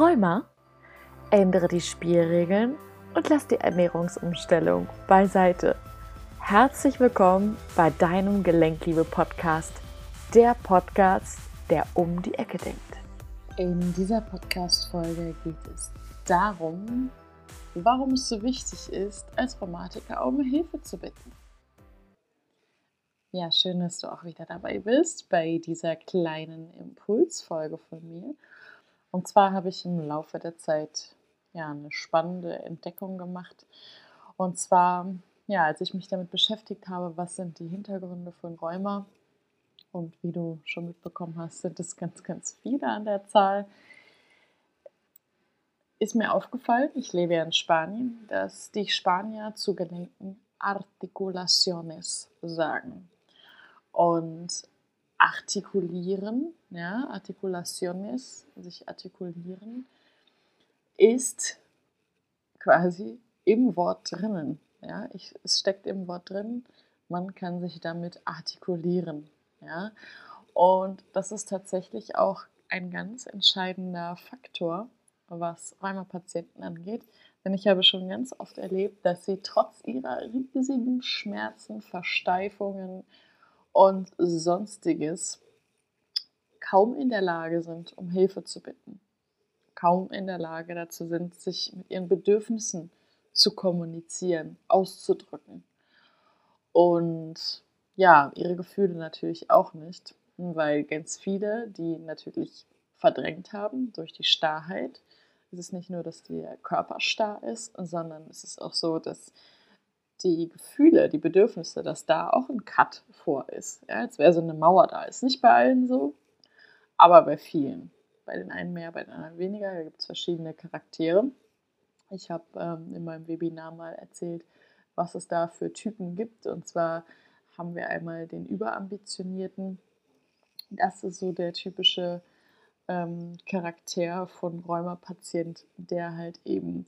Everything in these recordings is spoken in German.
Rheuma? Ändere die Spielregeln und lass die Ernährungsumstellung beiseite. Herzlich willkommen bei deinem Gelenkliebe-Podcast, der Podcast, der um die Ecke denkt. In dieser Podcast-Folge geht es darum, warum es so wichtig ist, als Rheumatiker um Hilfe zu bitten. Ja, schön, dass du auch wieder dabei bist bei dieser kleinen Impulsfolge von mir. Und zwar habe ich im Laufe der Zeit ja eine spannende Entdeckung gemacht. Und zwar, ja, als ich mich damit beschäftigt habe, was sind die Hintergründe von Rheuma? Und wie du schon mitbekommen hast, sind es ganz, ganz viele an der Zahl. Ist mir aufgefallen, ich lebe ja in Spanien, dass die Spanier zu Gelenken Articulaciones sagen. Und artikulieren, ja, Articulaciones, sich artikulieren, ist quasi im Wort drinnen. Ja, ich, es steckt im Wort drin, man kann sich damit artikulieren. Ja, und das ist tatsächlich auch ein ganz entscheidender Faktor, was Rheumapatienten angeht. Denn ich habe schon ganz oft erlebt, dass sie trotz ihrer riesigen Schmerzen, Versteifungen, und sonstiges kaum in der Lage sind, um Hilfe zu bitten. Kaum in der Lage dazu sind, sich mit ihren Bedürfnissen zu kommunizieren, auszudrücken. Und ja, ihre Gefühle natürlich auch nicht, weil ganz viele, die natürlich verdrängt haben durch die Starrheit, es ist nicht nur, dass der Körper starr ist, sondern es ist auch so, dass die Gefühle, die Bedürfnisse, dass da auch ein Cut vor ist. Ja, als wäre so eine Mauer da. Ist nicht bei allen so, aber bei vielen. Bei den einen mehr, bei den anderen weniger. Da gibt es verschiedene Charaktere. Ich habe ähm, in meinem Webinar mal erzählt, was es da für Typen gibt. Und zwar haben wir einmal den Überambitionierten. Das ist so der typische ähm, Charakter von Rheumapatient, der halt eben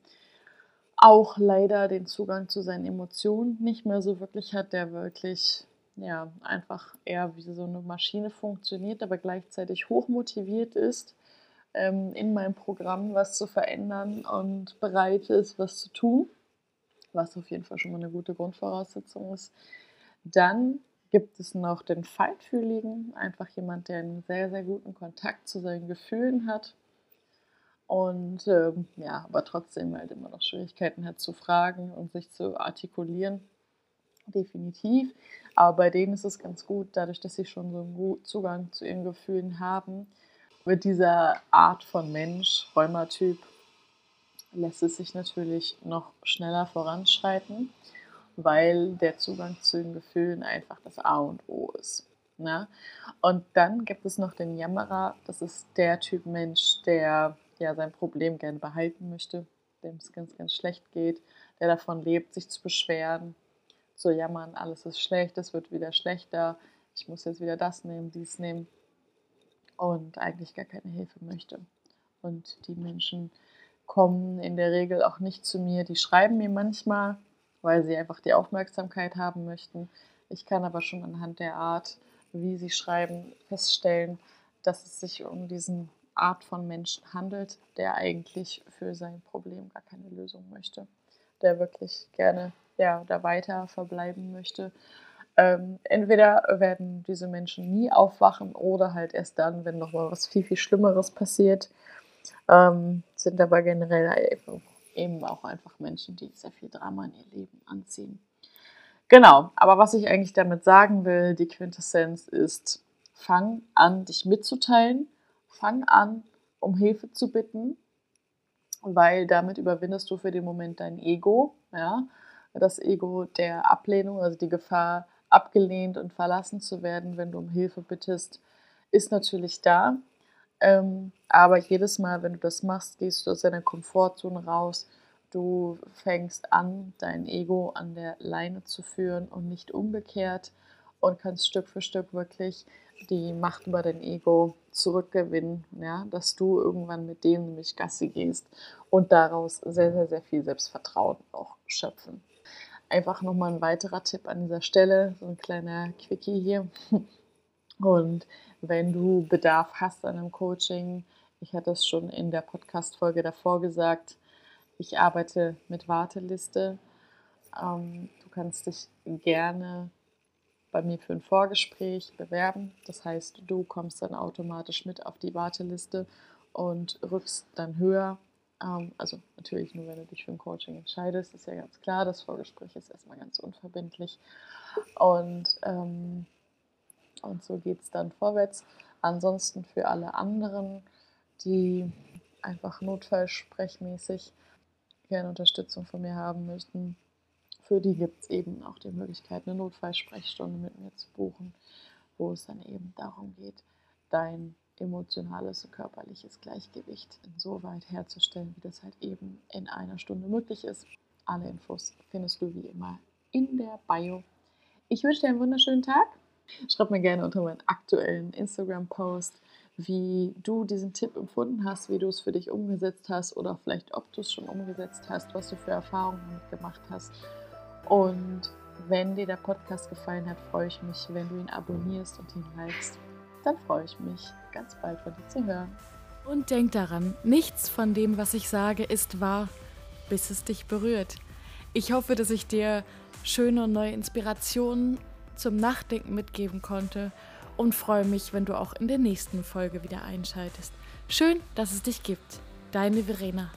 auch leider den Zugang zu seinen Emotionen nicht mehr so wirklich hat, der wirklich ja einfach eher wie so eine Maschine funktioniert, aber gleichzeitig hochmotiviert ist, ähm, in meinem Programm was zu verändern und bereit ist, was zu tun, was auf jeden Fall schon mal eine gute Grundvoraussetzung ist. Dann gibt es noch den Feinfühligen, einfach jemand, der einen sehr, sehr guten Kontakt zu seinen Gefühlen hat, und ähm, ja, aber trotzdem halt immer noch Schwierigkeiten hat zu fragen und sich zu artikulieren. Definitiv. Aber bei denen ist es ganz gut, dadurch, dass sie schon so einen guten Zugang zu ihren Gefühlen haben, mit dieser Art von Mensch, Rheumatyp, lässt es sich natürlich noch schneller voranschreiten, weil der Zugang zu den Gefühlen einfach das A und O ist. Ne? Und dann gibt es noch den Jammerer, das ist der Typ Mensch, der ja sein Problem gerne behalten möchte, dem es ganz, ganz schlecht geht, der davon lebt, sich zu beschweren, zu jammern, alles ist schlecht, es wird wieder schlechter, ich muss jetzt wieder das nehmen, dies nehmen und eigentlich gar keine Hilfe möchte. Und die Menschen kommen in der Regel auch nicht zu mir, die schreiben mir manchmal, weil sie einfach die Aufmerksamkeit haben möchten. Ich kann aber schon anhand der Art, wie sie schreiben, feststellen, dass es sich um diesen Art von Menschen handelt, der eigentlich für sein Problem gar keine Lösung möchte, der wirklich gerne ja, da weiter verbleiben möchte. Ähm, entweder werden diese Menschen nie aufwachen oder halt erst dann, wenn nochmal was viel, viel Schlimmeres passiert, ähm, sind aber generell eben auch einfach Menschen, die sehr viel Drama in ihr Leben anziehen. Genau, aber was ich eigentlich damit sagen will, die Quintessenz ist, fang an, dich mitzuteilen, fang an, um Hilfe zu bitten, weil damit überwindest du für den Moment dein Ego, ja, das Ego der Ablehnung, also die Gefahr, abgelehnt und verlassen zu werden, wenn du um Hilfe bittest, ist natürlich da. Ähm, aber jedes Mal, wenn du das machst, gehst du aus deiner Komfortzone raus. Du fängst an, dein Ego an der Leine zu führen und nicht umgekehrt und kannst Stück für Stück wirklich die Macht über dein Ego zurückgewinnen, ja, dass du irgendwann mit denen nämlich Gassi gehst und daraus sehr, sehr, sehr viel Selbstvertrauen auch schöpfen. Einfach nochmal ein weiterer Tipp an dieser Stelle, so ein kleiner Quickie hier. Und wenn du Bedarf hast an einem Coaching, Ich hatte es schon in der Podcast-Folge davor gesagt. Ich arbeite mit Warteliste. Ähm, du kannst dich gerne bei mir für ein Vorgespräch bewerben. Das heißt, du kommst dann automatisch mit auf die Warteliste und rückst dann höher. Ähm, also natürlich nur, wenn du dich für ein Coaching entscheidest, ist ja ganz klar. Das Vorgespräch ist erstmal ganz unverbindlich. Und, ähm, und so geht es dann vorwärts. Ansonsten für alle anderen, die einfach notfallsprechmäßig gerne Unterstützung von mir haben möchten, für die gibt es eben auch die Möglichkeit, eine Notfallsprechstunde mit mir zu buchen, wo es dann eben darum geht, dein emotionales und körperliches Gleichgewicht insoweit herzustellen, wie das halt eben in einer Stunde möglich ist. Alle Infos findest du wie immer in der Bio. Ich wünsche dir einen wunderschönen Tag. Schreib mir gerne unter meinen aktuellen Instagram-Post, wie du diesen Tipp empfunden hast, wie du es für dich umgesetzt hast oder vielleicht ob du es schon umgesetzt hast, was du für Erfahrungen gemacht hast. Und wenn dir der Podcast gefallen hat, freue ich mich, wenn du ihn abonnierst und ihn likest. Dann freue ich mich, ganz bald von dir zu hören. Und denk daran, nichts von dem, was ich sage, ist wahr, bis es dich berührt. Ich hoffe, dass ich dir schöne und neue Inspirationen zum Nachdenken mitgeben konnte und freue mich, wenn du auch in der nächsten Folge wieder einschaltest. Schön, dass es dich gibt. Deine Verena.